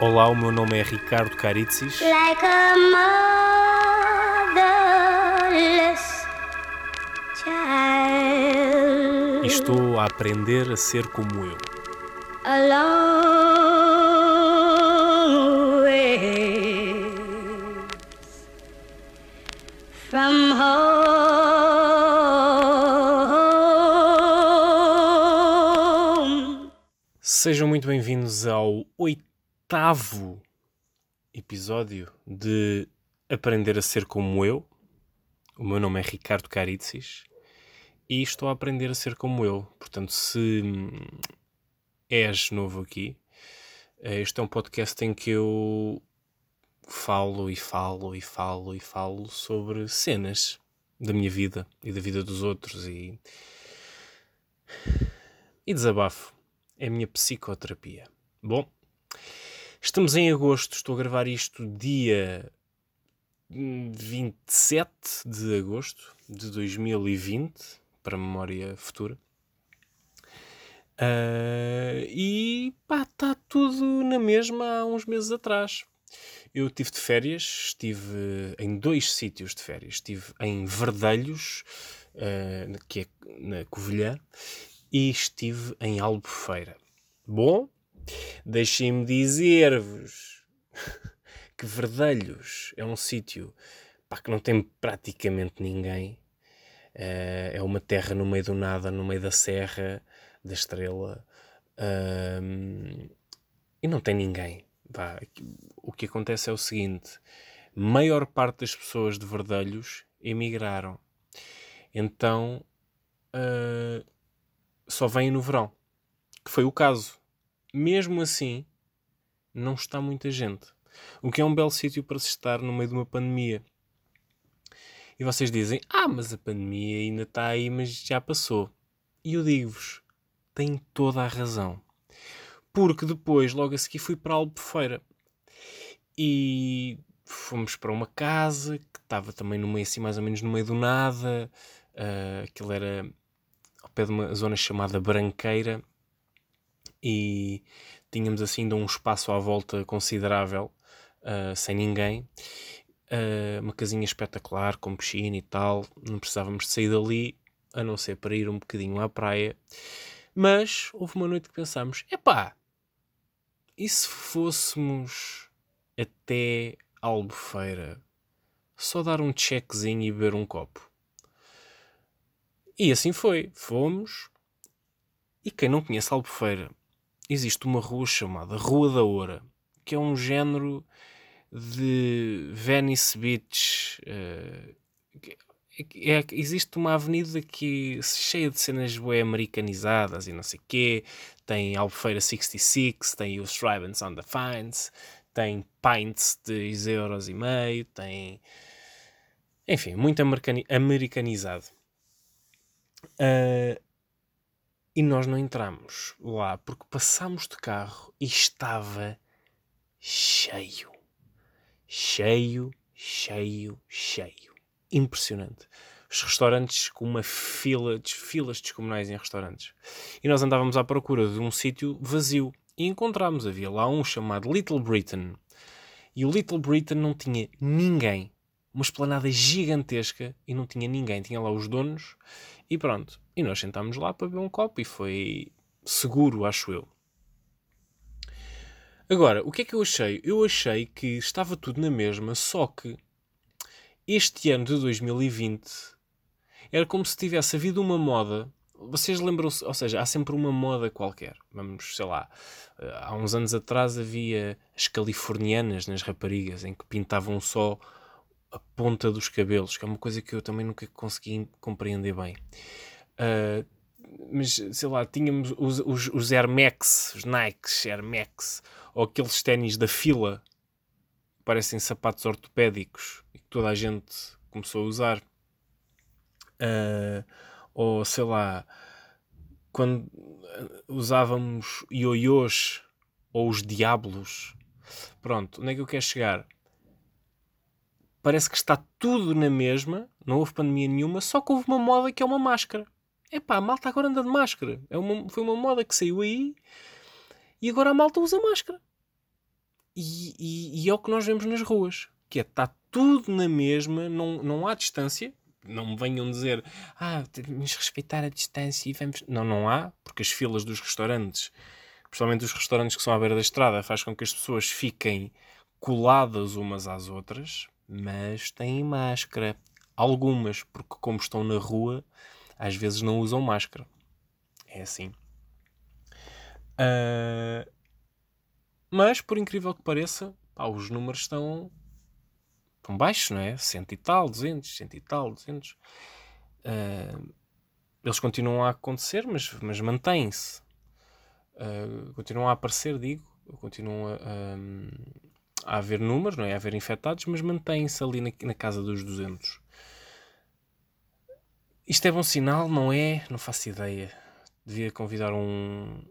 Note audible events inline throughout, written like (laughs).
Olá, o meu nome é Ricardo Caritzis. like a motherless child. E estou a aprender a ser como eu. A long way from home. Sejam muito bem-vindos ao oitavo episódio de Aprender a Ser Como Eu. O meu nome é Ricardo Caritzis e estou a aprender a ser como eu. Portanto, se és novo aqui, eh, este é um podcast em que eu falo e falo e falo e falo sobre cenas da minha vida e da vida dos outros e, e desabafo. É a minha psicoterapia. Bom, estamos em agosto, estou a gravar isto dia hum, 27 de agosto de 2020, para memória futura. Ah, e pá, está tudo na mesma há uns meses atrás. Eu tive de férias, estive em dois sítios de férias. Estive em Verdelhos, ah, que é na Covilhã, e estive em Albufeira. Bom, deixem-me dizer-vos (laughs) que Verdelhos é um sítio pá, que não tem praticamente ninguém. Ah, é uma terra no meio do nada, no meio da serra, da estrela. Ahm, e não tem ninguém. Vá, o que acontece é o seguinte: maior parte das pessoas de Verdelhos emigraram. Então ah, só vêm no verão. Que foi o caso. Mesmo assim, não está muita gente. O que é um belo sítio para se estar no meio de uma pandemia. E vocês dizem: Ah, mas a pandemia ainda está aí, mas já passou. E eu digo-vos: têm toda a razão. Porque depois, logo a seguir, fui para Albufeira. E fomos para uma casa que estava também no meio, assim, mais ou menos no meio do nada. Ah, aquilo era ao pé de uma zona chamada Branqueira. E tínhamos assim ainda um espaço à volta considerável, ah, sem ninguém. Ah, uma casinha espetacular, com piscina e tal. Não precisávamos de sair dali, a não ser para ir um bocadinho à praia. Mas houve uma noite que pensámos: epá, e se fôssemos até Albufeira? Só dar um checkzinho e beber um copo. E assim foi. Fomos. E quem não conhece Albufeira, existe uma rua chamada Rua da Oura, que é um género de Venice Beach. que- é- existe uma avenida que cheia de cenas bué americanizadas e não sei quê. Tem Albufeira 66, tem os Strivens on the Fines, tem Pints de 2 euros e meio, tem... Enfim, muito americani- americanizado. Ah, e nós não entramos lá porque passámos de carro e estava cheio. Cheio, cheio, cheio. Impressionante. Os restaurantes com uma fila, de, filas descomunais em restaurantes. E nós andávamos à procura de um sítio vazio. E encontramos, havia lá um chamado Little Britain. E o Little Britain não tinha ninguém. Uma esplanada gigantesca e não tinha ninguém. Tinha lá os donos e pronto. E nós sentámos lá para beber um copo e foi seguro, acho eu. Agora, o que é que eu achei? Eu achei que estava tudo na mesma, só que este ano de 2020 era como se tivesse havido uma moda. Vocês lembram-se, ou seja, há sempre uma moda qualquer. Vamos, sei lá, eh, há uns anos atrás havia as californianas nas raparigas, em que pintavam só a ponta dos cabelos, que é uma coisa que eu também nunca consegui compreender bem. Ah, mas sei lá, tínhamos os, os, os Air Max, os Nikes Air Max, ou aqueles ténis da fila, parecem sapatos ortopédicos e que toda a gente começou a usar. Ah, ou sei lá, quando ah, usávamos ioiôs ou os diablos. Pronto, onde é que eu quero chegar? Parece que está tudo na mesma, não houve pandemia nenhuma, só que houve uma moda que é uma máscara. Epá, a malta agora anda de máscara. É uma, foi uma moda que saiu aí e agora a malta usa máscara. e, e, e é o que nós vemos nas ruas, que é, está tudo na mesma, não, não há distância, não me venham dizer, ah, temos respeitar a distância e vamos. Não, não há, porque as filas dos restaurantes, principalmente os restaurantes que são à beira da estrada, faz com que as pessoas fiquem coladas umas às outras, mas têm máscara. Algumas, porque como estão na rua, às vezes não usam máscara. É assim. Uh, mas, por incrível que pareça, pá, os números estão tão baixos, não é? Cento e tal, duzentos, cento e tal, duzentos. Uh, eles continuam a acontecer, mas, mas mantêm-se. Uh, continuam a aparecer, digo. Continuam a, a, a, haver números, não é? A haver infectados, mas mantêm-se ali na, na casa dos 200. Isto é bom sinal, não é? Não faço ideia. Devia convidar um,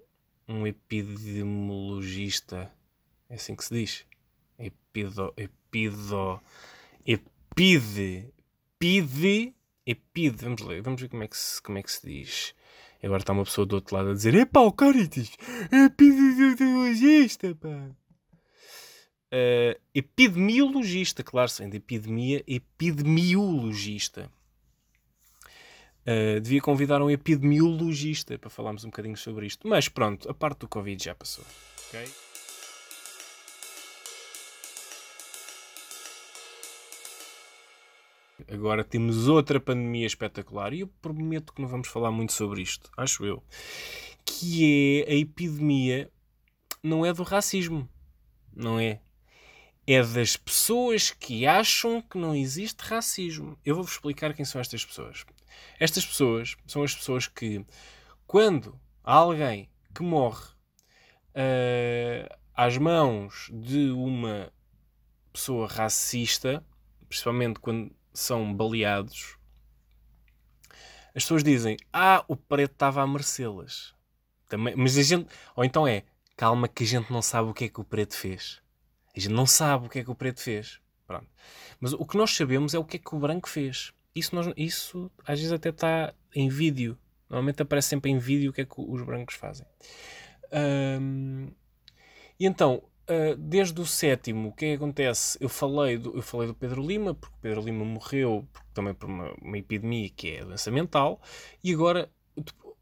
um epidemiologista. É assim que se diz? Epido, epido, epide, pide, epide. Vamos ler, vamos ver como é que se, como é que se diz. Agora está uma pessoa do outro lado a dizer: Epá, o Caritas, epidemiologista, pá. Uh, epidemiologista, claro, sendo de epidemia, epidemiologista. Uh, devia convidar um epidemiologista para falarmos um bocadinho sobre isto. Mas pronto, a parte do Covid já passou. Okay? Agora temos outra pandemia espetacular e eu prometo que não vamos falar muito sobre isto, acho eu. Que é a epidemia, não é do racismo, não é? É das pessoas que acham que não existe racismo. Eu vou-vos explicar quem são estas pessoas. Estas pessoas são as pessoas que, quando há alguém que morre uh, às mãos de uma pessoa racista, principalmente quando são baleados, as pessoas dizem: Ah, o preto estava a merecê-las. Mas a gente. Ou então é: Calma, que a gente não sabe o que é que o preto fez. A gente não sabe o que é que o preto fez. Pronto. Mas o que nós sabemos é o que é que o branco fez. Isso, nós, isso às vezes até está em vídeo. Normalmente aparece sempre em vídeo o que é que os brancos fazem. Um, e então, uh, desde o sétimo, o que é que acontece? Eu falei, do, eu falei do Pedro Lima, porque o Pedro Lima morreu também por uma, uma epidemia que é a doença mental, e agora,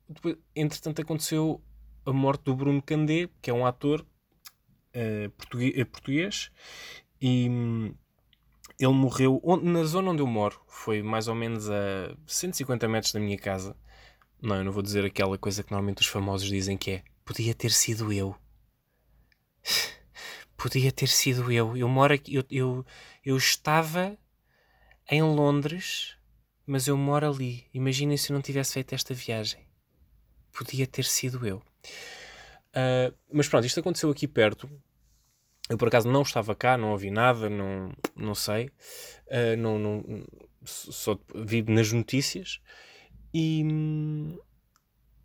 depois, entretanto, aconteceu a morte do Bruno Candé, que é um ator uh, português, português, e ele morreu na zona onde eu moro, foi mais ou menos a 150 metros da minha casa. Não, eu não vou dizer aquela coisa que normalmente os famosos dizem que é podia ter sido eu. (sighs) podia ter sido eu. Eu moro aqui, eu, eu, eu estava em Londres, mas eu moro ali. Imaginem se eu não tivesse feito esta viagem. Podia ter sido eu. Uh, mas pronto, isto aconteceu aqui perto, eu por acaso não estava cá, não ouvi nada, não, não sei. Uh, não, não, só vi nas notícias. E,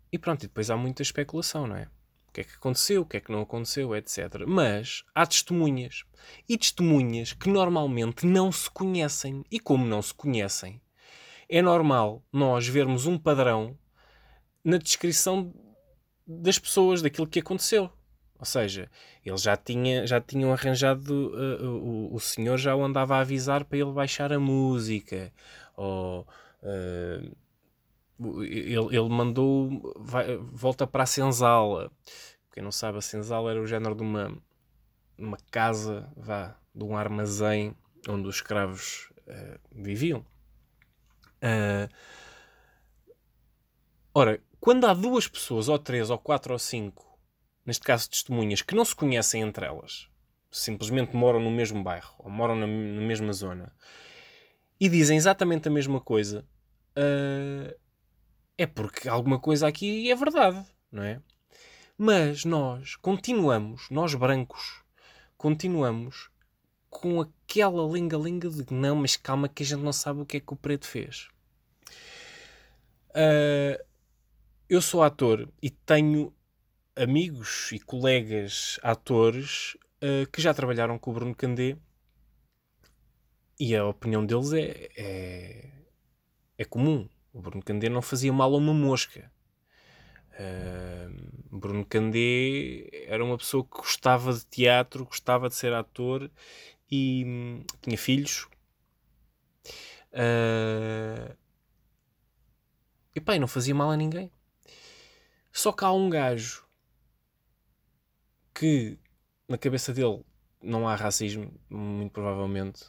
e pronto, e depois há muita especulação, não é? O que é que aconteceu, o que é que não aconteceu, etc. Mas há testemunhas. E testemunhas que normalmente não se conhecem. E como não se conhecem, é normal nós vermos um padrão na descrição das pessoas, daquilo que aconteceu. Ou seja, ele já tinha, já tinham arranjado, uh, o, o senhor já o andava a avisar para ele baixar a música, ou uh, ele, ele mandou, vai, volta para a senzala. Quem não sabe, a senzala era o género de uma, uma casa, vá, de um armazém onde os escravos uh, viviam. ora, quando há duas pessoas, ou três, ou quatro, ou cinco, neste caso testemunhas, que não se conhecem entre elas, simplesmente moram no mesmo bairro ou moram na, na mesma zona e dizem exatamente a mesma coisa, uh, é porque alguma coisa aqui é verdade, não é? Mas nós continuamos, nós brancos, continuamos com aquela linga-linga de não, mas calma que a gente não sabe o que é que o preto fez. Uh, eu sou ator e tenho amigos e colegas atores uh, que já trabalharam com o Bruno Candé e a opinião deles é, é, é comum. O Bruno Candé não fazia mal a uma mosca. Uh, Bruno Candé era uma pessoa que gostava de teatro, gostava de ser ator e hum, tinha filhos. Uh, e pá, não fazia mal a ninguém. Só que há um gajo que na cabeça dele não há racismo, muito provavelmente,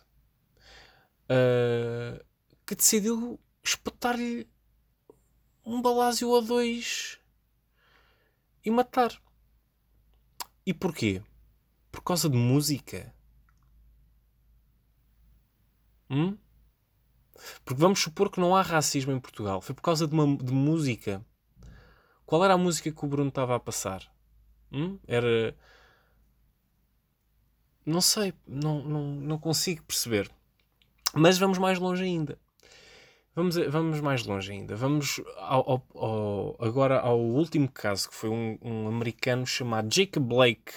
uh, que decidiu espetar-lhe um balásio ou dois e matar. E porquê? Por causa de música? Hum? Porque vamos supor que não há racismo em Portugal. Foi por causa de, uma, de música. Qual era a música que o Bruno estava a passar? Hum? Era. Não sei, não, não, não consigo perceber. Mas vamos mais longe ainda. Vamos, vamos mais longe ainda. Vamos ao, ao, ao, agora ao último caso, que foi um, um, americano chamado Jacob Blake,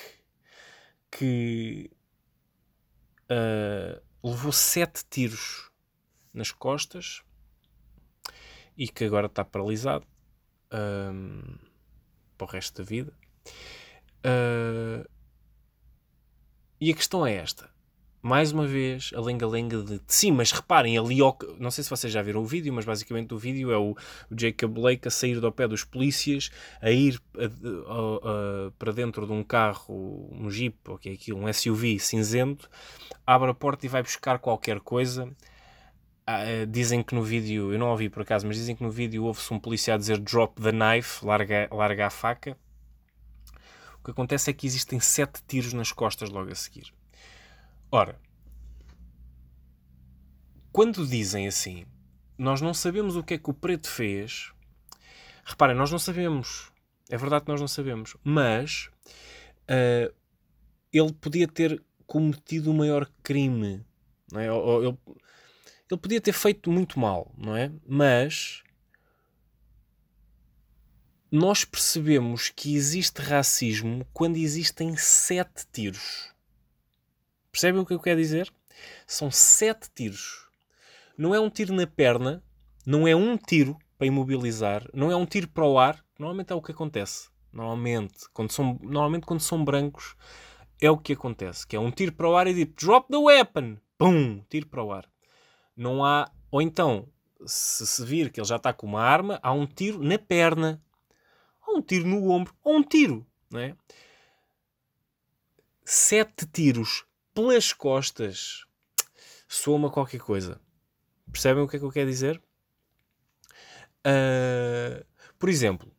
que uh, levou sete tiros nas costas e que agora está paralisado um, ah, para o resto da vida. Uh, e a questão é esta mais uma vez, a lenga-lenga de sim, mas reparem, ali, não sei se vocês já viram o vídeo, mas basicamente o vídeo é o, Jacob Blake a sair do pé dos polícias, a ir a, a, a, para dentro de um carro, um Jeep, ou que é aquilo, um SUV cinzento, abre a porta e vai buscar qualquer coisa. Ah, eh, dizem que no vídeo, eu não ouvi por acaso, mas dizem que no vídeo houve-se um policial dizer drop the knife, larga, larga a faca. O que acontece é que existem sete tiros nas costas logo a seguir. Ora, quando dizem assim, nós não sabemos o que é que o preto fez. Reparem, nós não sabemos. É verdade que nós não sabemos. Mas uh, ele podia ter cometido o maior crime. Não é? Ou, ou, ele, ele podia ter feito muito mal, não é? Mas nós percebemos que existe racismo quando existem sete tiros. Percebem o que eu quero dizer? São sete tiros. Não é um tiro na perna, não é um tiro para imobilizar, não é um tiro para o ar. Normalmente é o que acontece. Normalmente, quando são, normalmente quando são brancos, é o que acontece. Que é um tiro para o ar e tipo, drop the weapon. Pum! Tiro para o ar. Não há... Ou então, se se vir que ele já está com uma arma, há um tiro na perna. Ou um tiro no ombro. Ou um tiro. Não é? Sete tiros pelas costas soma qualquer coisa. Percebem o que é que eu quero dizer? Uh, por exemplo,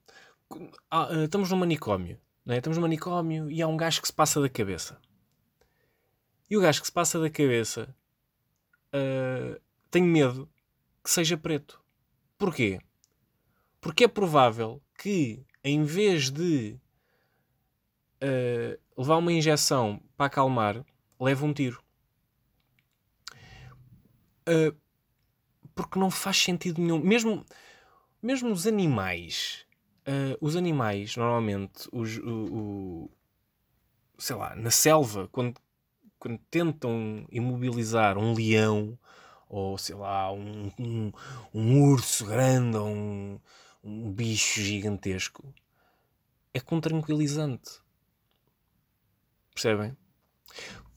uh, estamos num manicômio, é? estamos num manicômio e há um gajo que se passa da cabeça. E o gajo que se passa da cabeça uh, tem medo que seja preto. Porquê? Porque é provável que, em vez de levar uma injeção para acalmar, leva um tiro. Uh, porque não faz sentido nenhum. Mesmo, mesmo os animais, uh, os animais, normalmente, os, o, o, sei lá, na selva, quando, quando tentam imobilizar um leão ou sei lá, um, um, um urso grande ou um, um bicho gigantesco, é com tranquilizante. Percebem?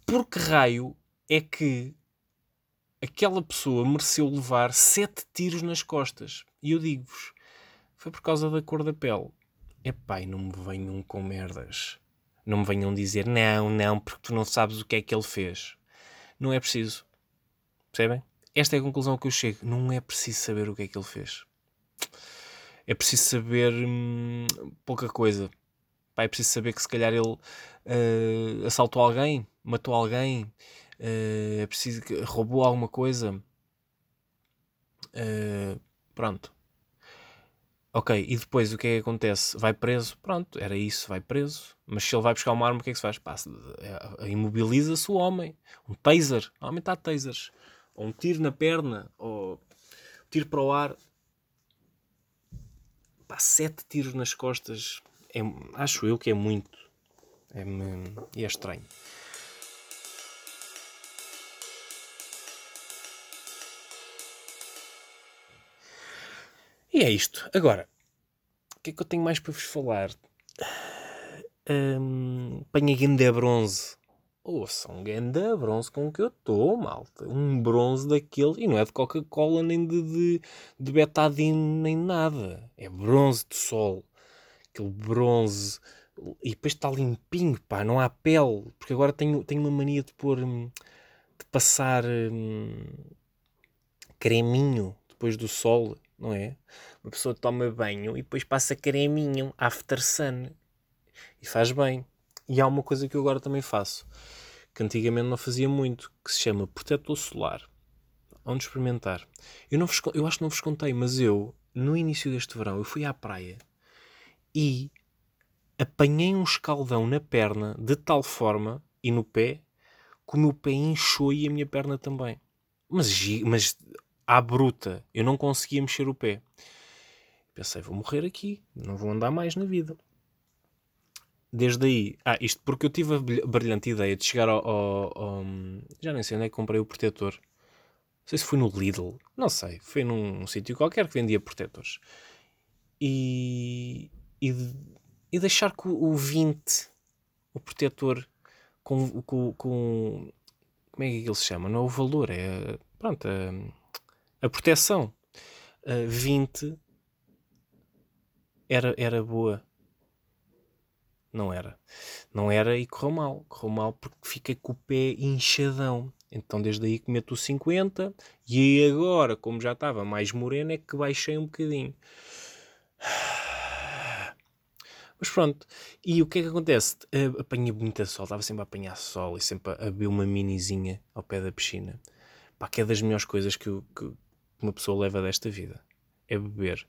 por que raio é que aquela pessoa mereceu levar sete tiros nas costas? E eu digo-vos, foi por causa da cor da pele. Epá, não me venham com merdas. Não me venham dizer, não, não, porque tu não sabes o que é que ele fez. Não é preciso. Percebem? Esta é a conclusão que eu chego. Não é preciso saber o que é que ele fez. É preciso saber hum, pouca coisa. Pá, é preciso saber que se calhar ele uh, assaltou alguém, matou alguém, uh, é preciso que roubou alguma coisa. Uh, pronto. Ok, e depois o que é que acontece? Vai preso? Pronto, era isso, vai preso. Mas se ele vai buscar uma arma, o que é que se faz? Passa, imobiliza-se o homem. Um taser. Normalmente há tasers. Ou um tiro na perna, ou tiro para o ar. Pá, sete tiros nas costas. É, acho eu que é muito. É, é estranho. E é isto. Agora, o que é que eu tenho mais para vos falar? hum, apanhei ganda bronze. Ouça, um ganda bronze com que eu estou, malta. Um bronze daquele. E não é de Coca-Cola, nem de, de, de betadine, nem nada. É bronze de sol. Aquele bronze. E depois está limpinho, pá. Não há pele. Porque agora tenho, tenho uma mania de pôr. hum, de passar. hum, creminho depois do sol, não é? Uma pessoa toma banho e depois passa creminho after sun. E faz bem. E há uma coisa que eu agora também faço, que antigamente não fazia muito, que se chama protetor solar. Onde experimentar. Eu, não vos eu acho que não vos contei, mas eu, no início deste verão, eu fui à praia e apanhei um escaldão na perna de tal forma, e no pé, que o meu pé inchou e a minha perna também. Mas, mas à bruta, eu não conseguia mexer o pé. Pensei, vou morrer aqui, não vou andar mais na vida. Desde aí, ah, isto porque eu tive a brilh- brilhante ideia de chegar ao, ao- ao- Já nem sei onde é que comprei o protetor. Não sei se foi no Lidl, não sei, foi num sítio qualquer que vendia protetores. E, e, e deixar que o, o 20, o protetor, com, com, com. Como é que ele se chama? Não é o valor, é. Pronto, a, a proteção. A 20 era, era boa. Não era. Não era e correu mal. Correu mal porque fiquei com o pé inchadão. Então desde aí que meto o 50 e agora, como já estava mais moreno, é que baixei um bocadinho. Mas pronto, e o que é que acontece? Uh, apanhei muita sol, estava sempre a apanhar sol e sempre a, beber uma minizinha ao pé da piscina. Pá, que é das melhores coisas que, que uma pessoa leva desta vida. É beber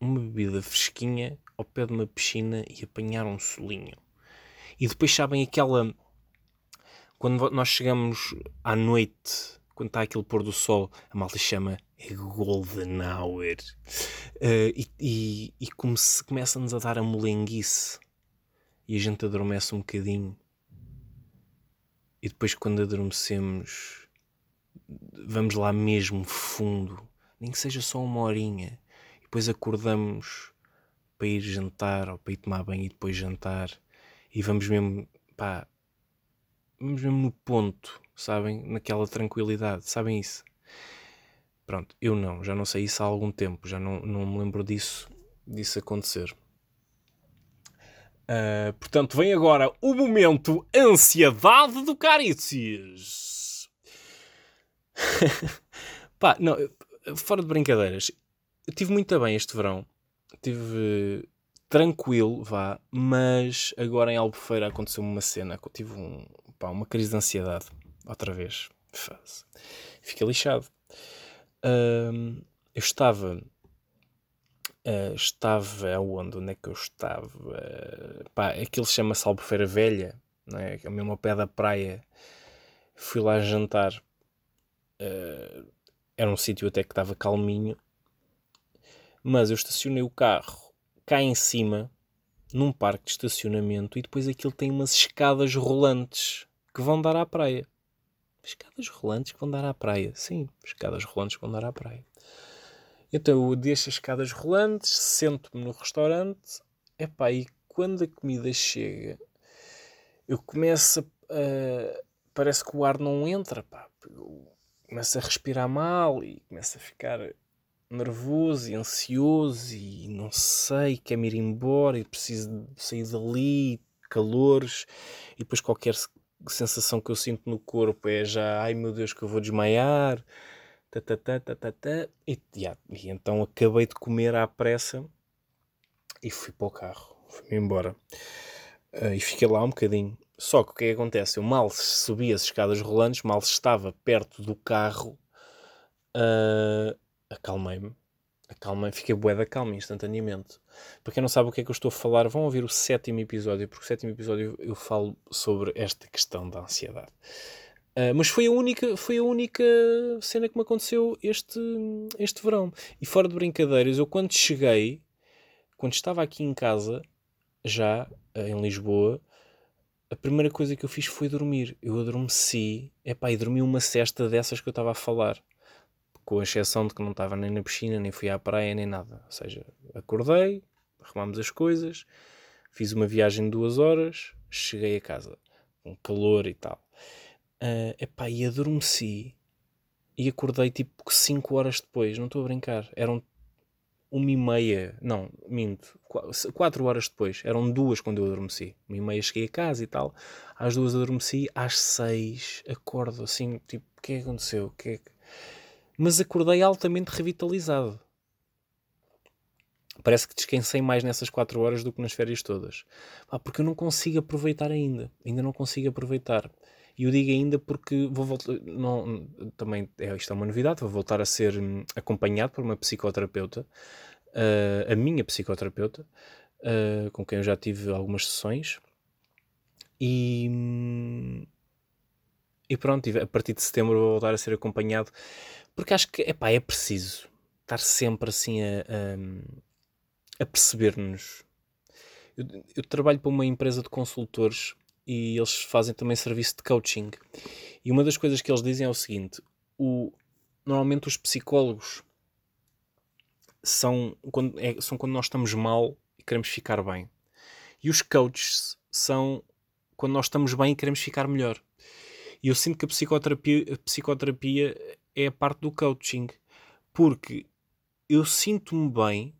uma bebida fresquinha ao pé de uma piscina e apanhar um solinho. E depois sabem aquela. Quando nós chegamos à noite, quando está aquele pôr do sol, a malta chama Golden Hour. Eh, e e, e come começa-nos a dar a molenguice. E a gente adormece um bocadinho. E depois, quando adormecemos, vamos lá mesmo fundo, nem que seja só uma horinha. E depois acordamos para ir jantar ou para ir tomar banho e depois jantar. E vamos mesmo, pá, vamos mesmo no ponto, sabem? Naquela tranquilidade, sabem isso? Pronto, eu não, já não sei isso há algum tempo, já não, não me lembro disso, disso acontecer. Ah, portanto, vem agora o momento ansiedade do Caritzes. (laughs) Pá, não, fora de brincadeiras, eu tive muito bem este verão. Tive tranquilo, vá, mas agora em Albufeira aconteceu uma cena que eu tive um, pá, uma crise de ansiedade, outra vez. Faz. Fiquei lixado. Eu estava. ah, estava aonde? Onde é que eu estava? Pá, aquilo chama-se Albufeira Velha, não é? É mesmo ao pé da praia. Fui lá jantar. Ah, era um sítio até que estava calminho. Mas eu estacionei o carro cá em cima, num parque de estacionamento, e depois aquilo tem umas escadas rolantes que vão dar à praia. Escadas rolantes que vão dar à praia. Sim, escadas rolantes que vão dar à praia. Então eu deixo as escadas rolantes, sento-me no restaurante, epá, e quando a comida chega, eu começo a. a- parece que o ar não entra, pá. Eu começo a respirar mal e começo a ficar nervoso e ansioso e não sei, quero ir embora e preciso sair dali, calores, e depois qualquer se- sensação que eu sinto no corpo é já, ai meu Deus, que eu vou desmaiar, tá, tá, tá, tá, tá, tá. E, já, e então acabei de comer à pressa e fui para o carro, fui embora. Ah, e fiquei lá um bocadinho. Só que o que é que acontece? Eu mal subi as escadas rolantes, mal estava perto do carro, ah, acalmei-me. Acalmei, fiquei bué da calma instantaneamente. Para quem não sabe o que é que eu estou a falar, vão ouvir o sétimo episódio, porque o sétimo episódio eu falo sobre esta questão da ansiedade. Ah, mas foi a, única, foi a única cena que me aconteceu este, este verão. E fora de brincadeiras, eu quando cheguei, quando estava aqui em casa, já eh, em Lisboa, a primeira coisa que eu fiz foi dormir. Eu adormeci, epá, e dormi uma cesta dessas que eu estava a falar. Com exceção de que não estava nem na piscina, nem fui à praia, nem nada. Ou seja, acordei, arrumámos as coisas, Fiz uma viagem de duas horas, cheguei a casa com calor e tal. Uh, epá, e adormeci e acordei tipo 5 horas depois, não estou a brincar. Eram uma e meia, não, minto, quatro horas depois, eram duas quando eu adormeci. Uma e meia cheguei a casa e tal, às duas adormeci, às seis acordo assim, tipo, o que é que aconteceu? O que é que... Mas acordei altamente revitalizado. Parece que descansei mais nessas quatro horas do que nas férias todas. Ah, porque eu não consigo aproveitar ainda. Ainda não consigo aproveitar. E eu digo ainda porque vou voltar. Não, também é, isto é uma novidade. Vou voltar a ser hum, acompanhado por uma psicoterapeuta, uh, a minha psicoterapeuta, uh, com quem eu já tive algumas sessões. E, hum, e pronto, a partir de setembro vou voltar a ser acompanhado, porque acho que epá, é preciso estar sempre assim a, a, a perceber-nos. Eu, eu, trabalho para uma empresa de consultores e eles fazem também serviço de coaching. E uma das coisas que eles dizem é o seguinte: o, normalmente os psicólogos são quando, é, são quando nós estamos mal e queremos ficar bem. E os coaches são quando nós estamos bem e queremos ficar melhor. E eu sinto que a psicoterapia, a psicoterapia é a parte do coaching. Porque eu sinto-me bem.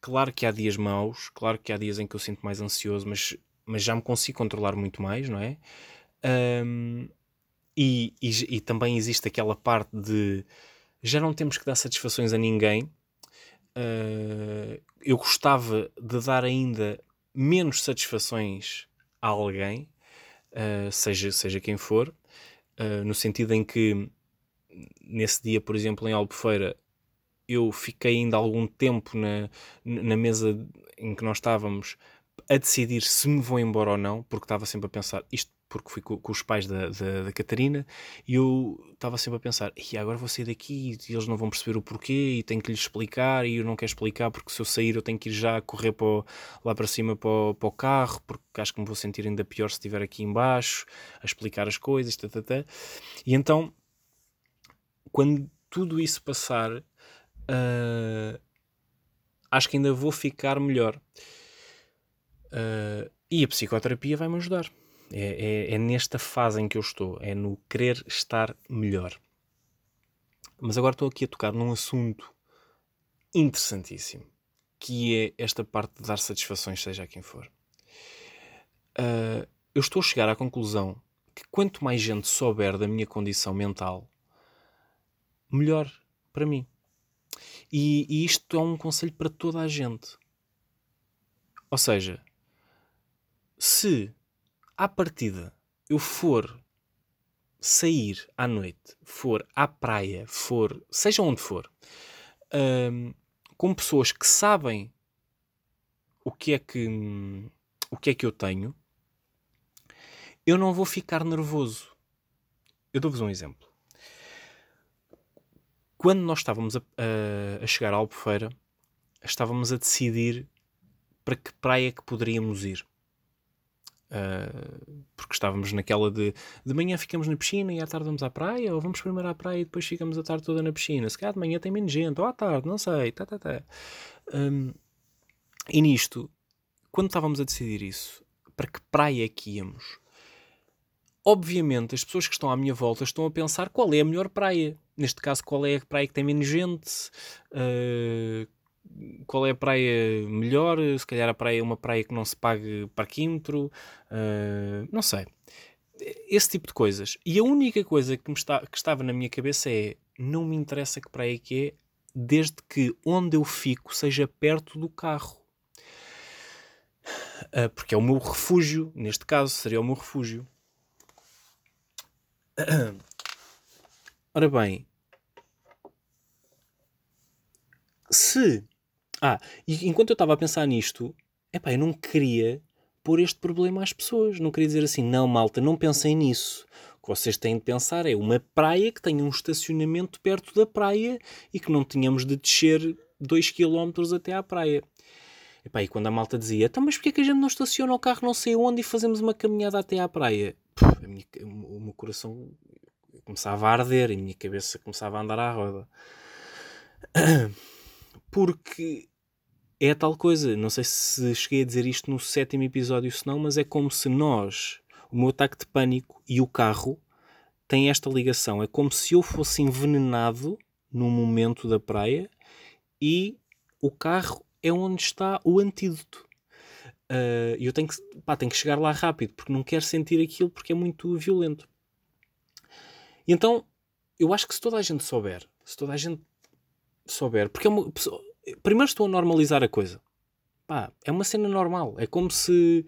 Claro que há dias maus, claro que há dias em que eu sinto mais ansioso, mas mas já me consigo controlar muito mais, não é? Um, e, e, e, também existe aquela parte de já não temos que dar satisfações a ninguém. Uh, eu gostava de dar ainda menos satisfações a alguém, uh, seja, seja quem for, uh, no sentido em que nesse dia, por exemplo, em Albufeira, eu fiquei ainda algum tempo na, na mesa em que nós estávamos a decidir se me vou embora ou não, porque estava sempre a pensar isto porque fui com, com os pais da, da, da, Catarina e eu estava sempre a pensar e agora vou sair daqui e eles não vão perceber o porquê e tenho que lhes explicar e eu não quero explicar porque se eu sair eu tenho que ir já correr para o, lá para cima para o, para o, carro porque acho que me vou sentir ainda pior se estiver aqui embaixo a explicar as coisas tata, tá, tata. Tá, tá. e então quando tudo isso passar uh, acho que ainda vou ficar melhor Uh, e a psicoterapia vai-me ajudar. É, é, é, nesta fase em que eu estou, é no querer estar melhor. Mas agora estou aqui a tocar num assunto interessantíssimo, que é esta parte de dar satisfações, seja a quem for. Uh, eu estou a chegar à conclusão que quanto mais gente souber da minha condição mental, melhor para mim. E, e isto é um conselho para toda a gente. Ou seja, se à partida eu for sair à noite, for à praia, for seja onde for, um, com pessoas que sabem o que é que o que é que eu tenho, eu não vou ficar nervoso. Eu dou-vos um exemplo. Quando nós estávamos a, a, a chegar à Albufeira, estávamos a decidir para que praia que poderíamos ir. Uh, porque estávamos naquela de de manhã ficamos na piscina e à tarde vamos à praia, ou vamos primeiro à praia e depois ficamos a tarde toda na piscina. Se calhar de manhã tem menos gente, ou à tarde, não sei. Tá, tá, tá. Um, e nisto, quando estávamos a decidir isso, para que praia é que íamos, obviamente as pessoas que estão à minha volta estão a pensar qual é a melhor praia. Neste caso, qual é a praia que tem menos gente, uh, qual é a praia melhor, se calhar a praia é uma praia que não se pague parquímetro, uh, não sei. Esse tipo de coisas. E a única coisa que, me está, que estava na minha cabeça é: não me interessa que praia que é, desde que onde eu fico seja perto do carro. Uh, porque é o meu refúgio, neste caso, seria o meu refúgio. Ora bem, se ah, e enquanto eu estava a pensar nisto, epá, eu não queria pôr este problema às pessoas. Não queria dizer assim, não, malta, não pensem nisso. O que vocês têm de pensar é uma praia que tenha um estacionamento perto da praia e que não tenhamos de descer 2 km até à praia. Epá, e quando a malta dizia, então, mas porquê é que a gente não estaciona o carro não sei onde e fazemos uma caminhada até à praia? Minha, o meu coração começava a arder e a minha cabeça começava a andar à roda. (clears throat) Porque é a tal coisa. Não sei se cheguei a dizer isto no sétimo episódio, se não, mas é como se nós, o meu ataque de pânico e o carro têm esta ligação. É como se eu fosse envenenado num momento da praia e o carro é onde está o antídoto. E uh, eu tenho que, pá, tenho que chegar lá rápido porque não quero sentir aquilo porque é muito violento. E então eu acho que se toda a gente souber, se toda a gente souber, porque é uma, primeiro estou a normalizar a coisa. Pá, é uma cena normal. É como se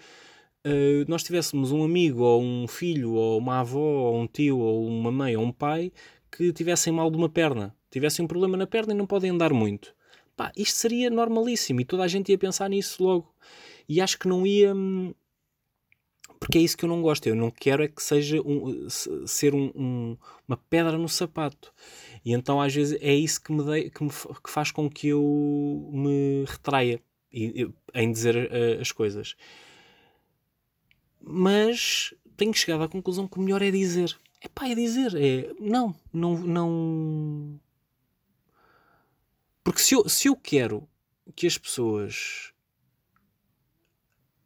uh, nós tivéssemos um amigo, ou um filho, ou uma avó, ou um tio, ou uma mãe, ou um pai que tivessem mal de uma perna, tivessem um problema na perna e não podem andar muito. Pá, isto seria normalíssimo e toda a gente ia pensar nisso logo. E acho que não ia. Hum, porque é isso que eu não gosto. Eu não quero é que seja um, ser um, um, uma pedra no sapato. E então às vezes é isso que me, dei, que, me que faz com que eu me retraia em dizer uh, as coisas. Mas tenho chegado à conclusão que o melhor é dizer. É pá, é dizer. É, não, não, não. Porque se eu, se eu quero que as pessoas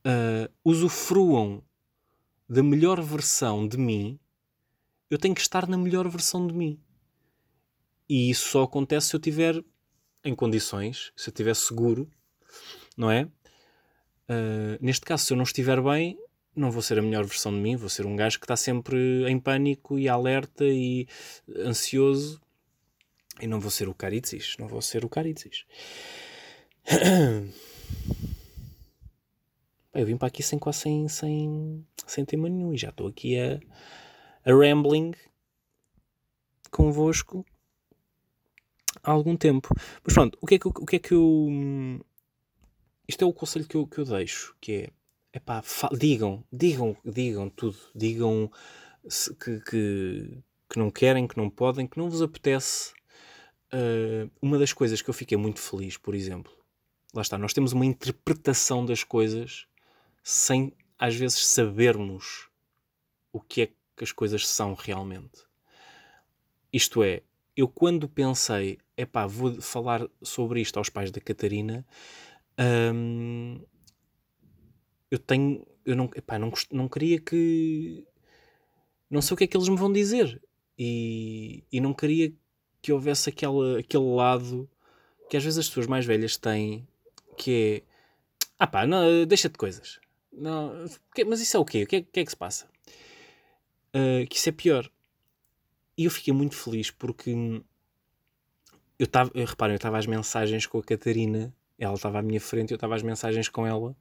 uh, usufruam da melhor versão de mim, eu tenho que estar na melhor versão de mim. E isso só acontece se eu estiver em condições, se eu estiver seguro, não é? Uh, neste caso, se eu não estiver bem, não vou ser a melhor versão de mim, vou ser um gajo que está sempre em pânico e alerta e ansioso. E não vou ser o Caritzis, não vou ser o Caritzis. (coughs) Eu vim para aqui sem quase sem, sem, sem tema nenhum e já estou aqui a, a rambling convosco há algum tempo. Mas pronto, o que é que, o que, é que eu. Isto é o conselho que eu, que eu deixo, que é. Digam, digam, digam tudo. Digam que, que, que, não querem, que não podem, que não vos apetece. Uh, uma das coisas que eu fiquei muito feliz, por exemplo, lá está, nós temos uma interpretação das coisas sem às vezes sabermos o que é que as coisas são realmente. Isto é, eu quando pensei, epá, vou falar sobre isto aos pais da Catarina, hum, eu tenho, eu não, epá, não, não queria que, não sei o que é que eles me vão dizer e, e não queria que houvesse aquela, aquele lado que às vezes as pessoas mais velhas têm, que é, ah pá, não, deixa de coisas, não, mas isso é o quê? O que é, que, é que se passa? Uh, que isso é pior. E eu fiquei muito feliz porque eu estava, reparem, eu estava às mensagens com a Catarina, ela estava à minha frente, eu estava às mensagens com ela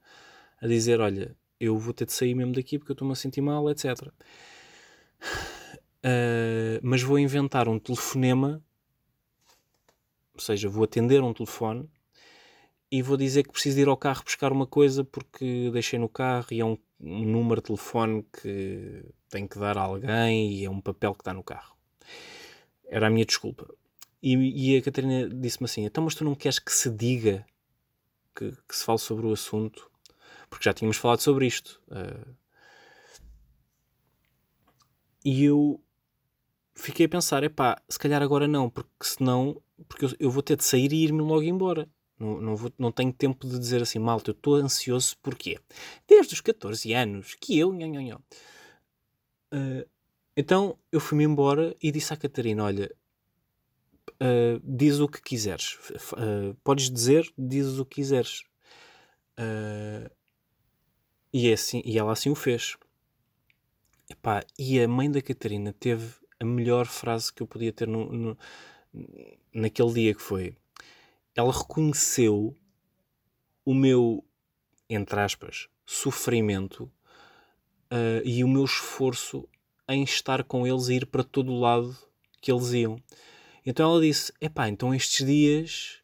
a dizer: Olha, eu vou ter de sair mesmo daqui porque eu estou-me a sentir mal, etc. Uh, ah, mas vou inventar um telefonema, ou seja, vou atender um telefone e vou dizer que preciso ir ao carro buscar uma coisa porque deixei no carro e é um, um número de telefone que tenho que dar a alguém e é um papel que está no carro. Era a minha desculpa. E, e a Catarina disse-me assim: então, mas tu não queres que se diga que, que, se fale sobre o assunto? Porque já tínhamos falado sobre isto. Uh, e eu fiquei a pensar: epá, se calhar agora não, porque senão porque eu, eu vou ter de sair e ir-me logo embora. Não, não, vou, não tenho tempo de dizer assim, malta, eu estou ansioso porquê? Desde os 14 anos que eu. Nhon, nhon, nhon. Uh, então eu fui-me embora e disse à Catarina: Olha, uh, diz o que quiseres. Uh, podes dizer, diz o que quiseres. e, é assim, e ela assim o fez. Epá, e a mãe da Catarina teve a melhor frase que eu podia ter no, no naquele dia que foi ela reconheceu o meu, entre aspas, sofrimento uh, e o meu esforço em estar com eles e ir para todo o lado que eles iam. Então ela disse: Epá, então estes dias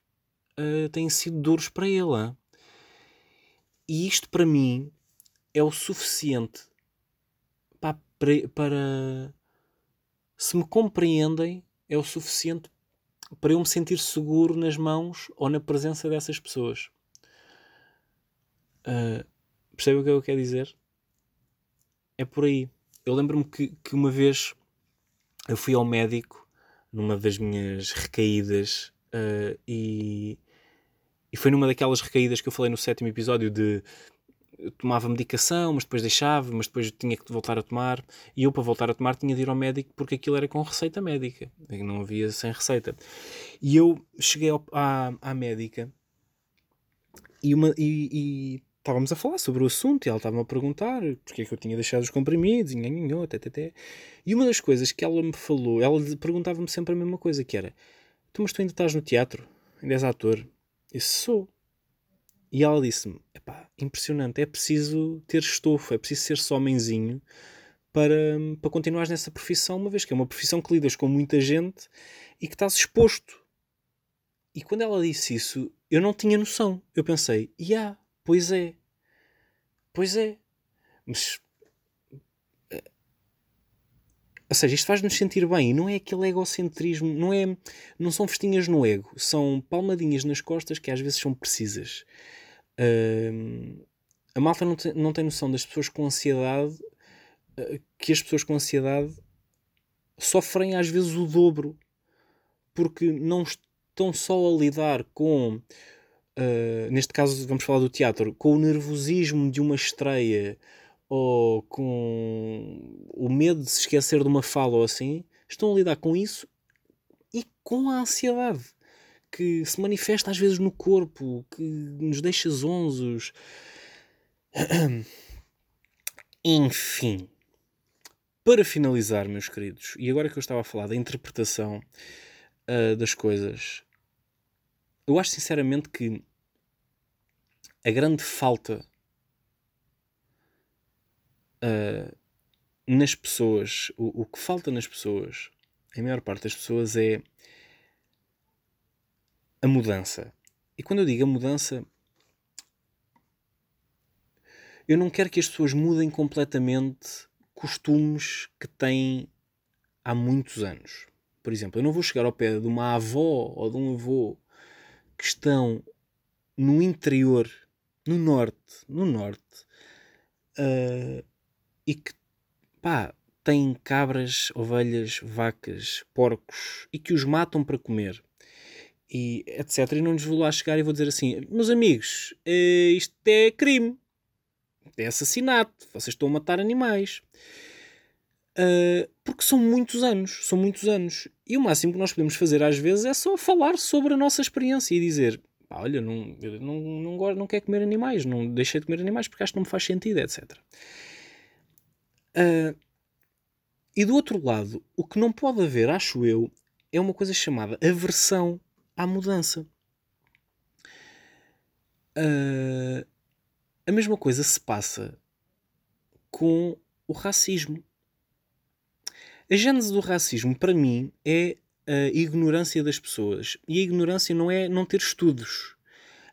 uh, têm sido duros para ele. E isto para mim é o suficiente para, para se me compreendem, é o suficiente para eu me sentir seguro nas mãos ou na presença dessas pessoas. Uh, percebe o que eu quero dizer? É por aí. Eu lembro-me que, que uma vez eu fui ao médico numa das minhas recaídas uh, e, e foi numa daquelas recaídas que eu falei no sétimo episódio de eu tomava medicação, mas depois deixava, mas depois tinha que voltar a tomar. E eu, para voltar a tomar, tinha de ir ao médico porque aquilo era com receita médica. Não havia sem receita. E eu cheguei ao, à, à médica e, uma, e, e estávamos a falar sobre o assunto e ela estava-me a perguntar porque é que eu tinha deixado os comprimidos e até, até, até. E uma das coisas que ela me falou, ela perguntava-me sempre a mesma coisa, que era tu, mas tu ainda estás no teatro? Ainda és ator? Eu sou. E ela disse-me: impressionante, é preciso ter estofo, é preciso ser só homenzinho para, para continuares nessa profissão, uma vez que é uma profissão que lidas com muita gente e que estás exposto. E quando ela disse isso, eu não tinha noção. Eu pensei: Ya, yeah, pois é. Pois é. Mas. Eh, ou seja, isto faz-nos sentir bem e não é aquele egocentrismo, não, é, não são festinhas no ego, são palmadinhas nas costas que às vezes são precisas. Uh, a malta não tem, não tem noção das pessoas com ansiedade, uh, que as pessoas com ansiedade sofrem às vezes o dobro, porque não estão só a lidar com, uh, neste caso vamos falar do teatro, com o nervosismo de uma estreia ou com o medo de se esquecer de uma fala ou assim, estão a lidar com isso e com a ansiedade que se manifesta às vezes no corpo, que nos deixa zonzos. (clears throat) Enfim, para finalizar, meus queridos, e agora que eu estava a falar da interpretação uh, das coisas, eu acho sinceramente que a grande falta uh, nas pessoas, o, o que falta nas pessoas, a maior parte das pessoas, é a mudança. E quando eu digo a mudança, eu não quero que as pessoas mudem completamente costumes que têm há muitos anos. Por exemplo, eu não vou chegar ao pé de uma avó ou de um avô que estão no interior, no norte, no norte, uh, e que pá, têm cabras, ovelhas, vacas, porcos e que os matam para comer e etc. E não lhes vou lá chegar e vou dizer assim: meus amigos, eh, isto é crime, é assassinato, vocês estão a matar animais. Uh, porque são muitos anos, são muitos anos. E o máximo que nós podemos fazer às vezes é só falar sobre a nossa experiência e dizer: olha, não, não, não, não, não quero comer animais, não deixei de comer animais porque acho que não me faz sentido, etc. Uh, e do outro lado, o que não pode haver, acho eu, é uma coisa chamada aversão à mudança. Uh, a mesma coisa se passa com o racismo. A gênese do racismo, para mim, é a ignorância das pessoas. E a ignorância não é não ter estudos.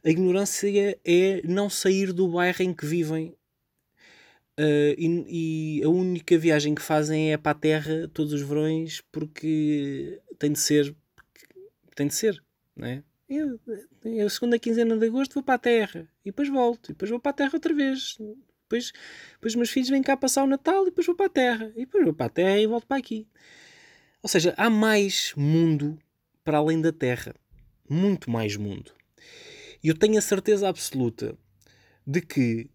A ignorância é não sair do bairro em que vivem. Uh, e, e, a única viagem que fazem é para a terra todos os verões porque tem de ser. Tem de ser. Né? Eu, eu, segunda quinzena de agosto, vou para a terra e depois volto, e depois vou para a terra outra vez. Depois, depois meus filhos vêm cá passar o Natal e depois vou para a terra, e depois vou para a terra e volto para aqui. Ou seja, há mais mundo para além da terra, muito mais mundo. E eu tenho a certeza absoluta de que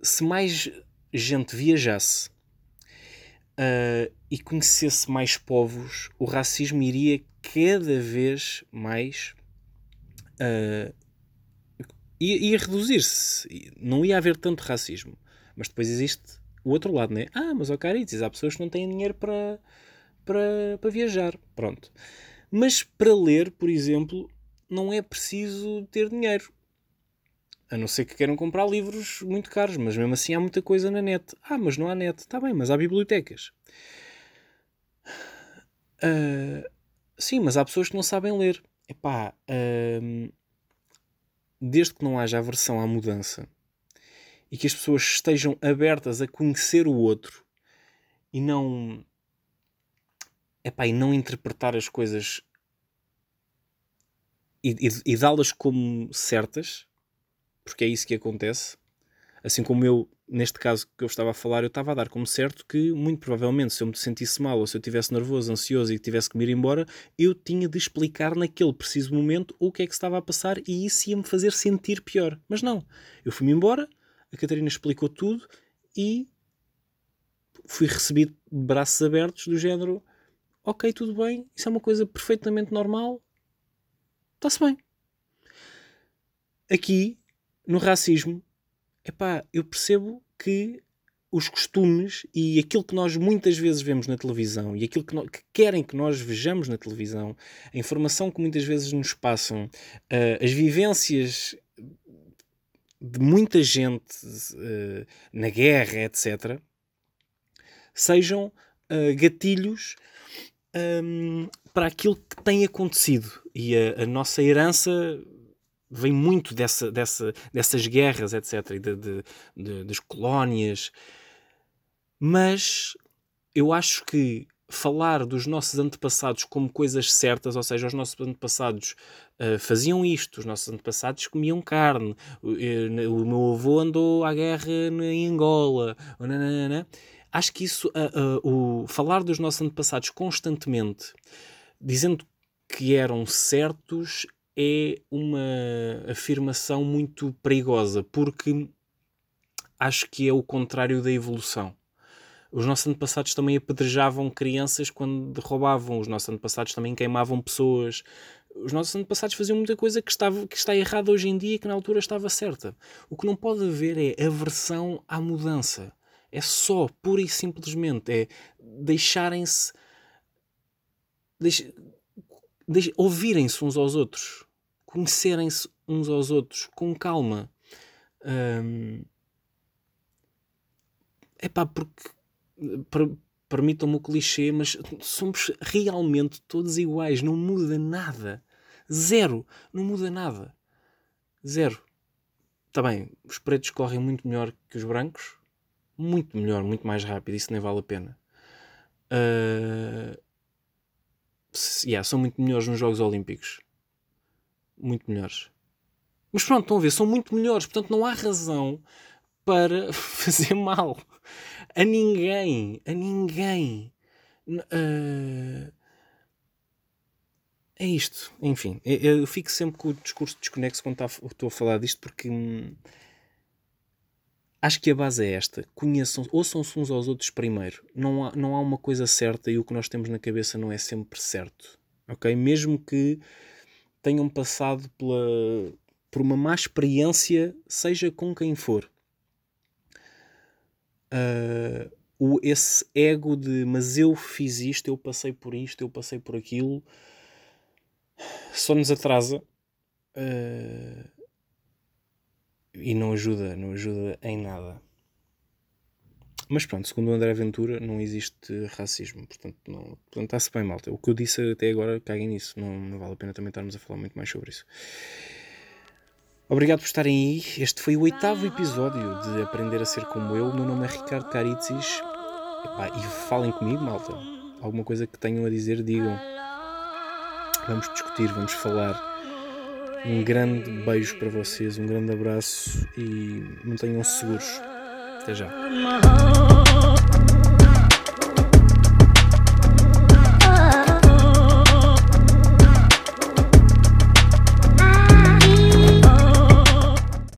se mais gente viajasse uh, e conhecesse mais povos, o racismo iria cada vez mais uh, ia, ia reduzir-se. Não ia haver tanto racismo. Mas depois existe o outro lado, né? Ah, mas ao caritas, há pessoas que não têm dinheiro para, para, para viajar. Pronto. Mas para ler, por exemplo, não é preciso ter dinheiro. A não ser que queiram comprar livros muito caros, mas mesmo assim há muita coisa na net. Ah, mas não há net. Está bem, mas há bibliotecas. Uh, sim, mas há pessoas que não sabem ler. Epá, uh, desde que não haja aversão à mudança e que as pessoas estejam abertas a conhecer o outro e não epá, e não interpretar as coisas e, e, e dá-las como certas porque é isso que acontece. Assim como eu neste caso que eu estava a falar, eu estava a dar como certo que, muito provavelmente, se eu me sentisse mal ou se eu estivesse nervoso, ansioso e tivesse que me ir embora, eu tinha de explicar naquele preciso momento o que é que estava a passar e isso ia-me fazer sentir pior. Mas não. Eu fui-me embora, a Catarina explicou tudo e fui recebido de braços abertos, do género: Ok, tudo bem, isso é uma coisa perfeitamente normal, está-se bem. Aqui, no racismo, epá, eu percebo que os costumes e aquilo que nós muitas vezes vemos na televisão e aquilo que, no, que querem que nós vejamos na televisão, a informação que muitas vezes nos passam, uh, as vivências de muita gente uh, na guerra, etc., sejam uh, gatilhos um, para aquilo que tem acontecido. E a, a nossa herança vem muito dessa, dessa, dessas guerras, etc., de, de, de, das colónias. Mas eu acho que falar dos nossos antepassados como coisas certas, ou seja, os nossos antepassados uh, faziam isto, os nossos antepassados comiam carne, o, uh, o meu avô andou à guerra em Angola, nananana. acho que isso, uh, o falar dos nossos antepassados constantemente, dizendo que eram certos, é uma afirmação muito perigosa, porque acho que é o contrário da evolução. Os nossos antepassados também apedrejavam crianças quando roubavam, os nossos antepassados também queimavam pessoas. Os nossos antepassados faziam muita coisa que, estava, que está errada hoje em dia e que na altura estava certa. O que não pode haver é aversão à mudança. É só, pura e simplesmente, é deixarem-se. Deix, deix, ouvirem-se uns aos outros conhecerem-se uns aos outros com calma. Um, pá, porque per, permitam-me o clichê, mas somos realmente todos iguais, não muda nada. Zero, não muda nada. Zero. Está bem, os pretos correm muito melhor que os brancos, muito melhor, muito mais rápido, isso nem vale a pena. Uh, yeah, são muito melhores nos Jogos Olímpicos muito melhores. Mas pronto, estão a ver, são muito melhores, portanto não há razão para (laughs) fazer mal a ninguém, a ninguém. Uh, é isto, enfim, eu, eu, fico sempre com o discurso desconexo quando tá, estou a falar disto porque hum, acho que a base é esta: conheçam, ouçam-se uns aos outros primeiro. Não há, não há uma coisa certa e o que nós temos na cabeça não é sempre certo, ok? Mesmo que tenham passado pela, por uma má experiência, seja com quem for. Uh, o, esse ego de mas eu fiz isto, eu passei por isto, eu passei por aquilo, só nos atrasa uh, e não ajuda, não ajuda em nada. Mas pronto, segundo o André Ventura, não existe racismo. Portanto, não, portanto está-se bem, malta. O que eu disse até agora, caguem nisso. Não, não vale a pena também estarmos a falar muito mais sobre isso. Obrigado por estarem aí. Este foi o oitavo episódio de Aprender a Ser Como Eu. Meu nome é Ricardo Caritzis. e falem comigo, malta. Alguma coisa que tenham a dizer, digam. Vamos discutir, vamos falar. Um grande beijo para vocês, um grande abraço e mantenham-se seguros. Até já.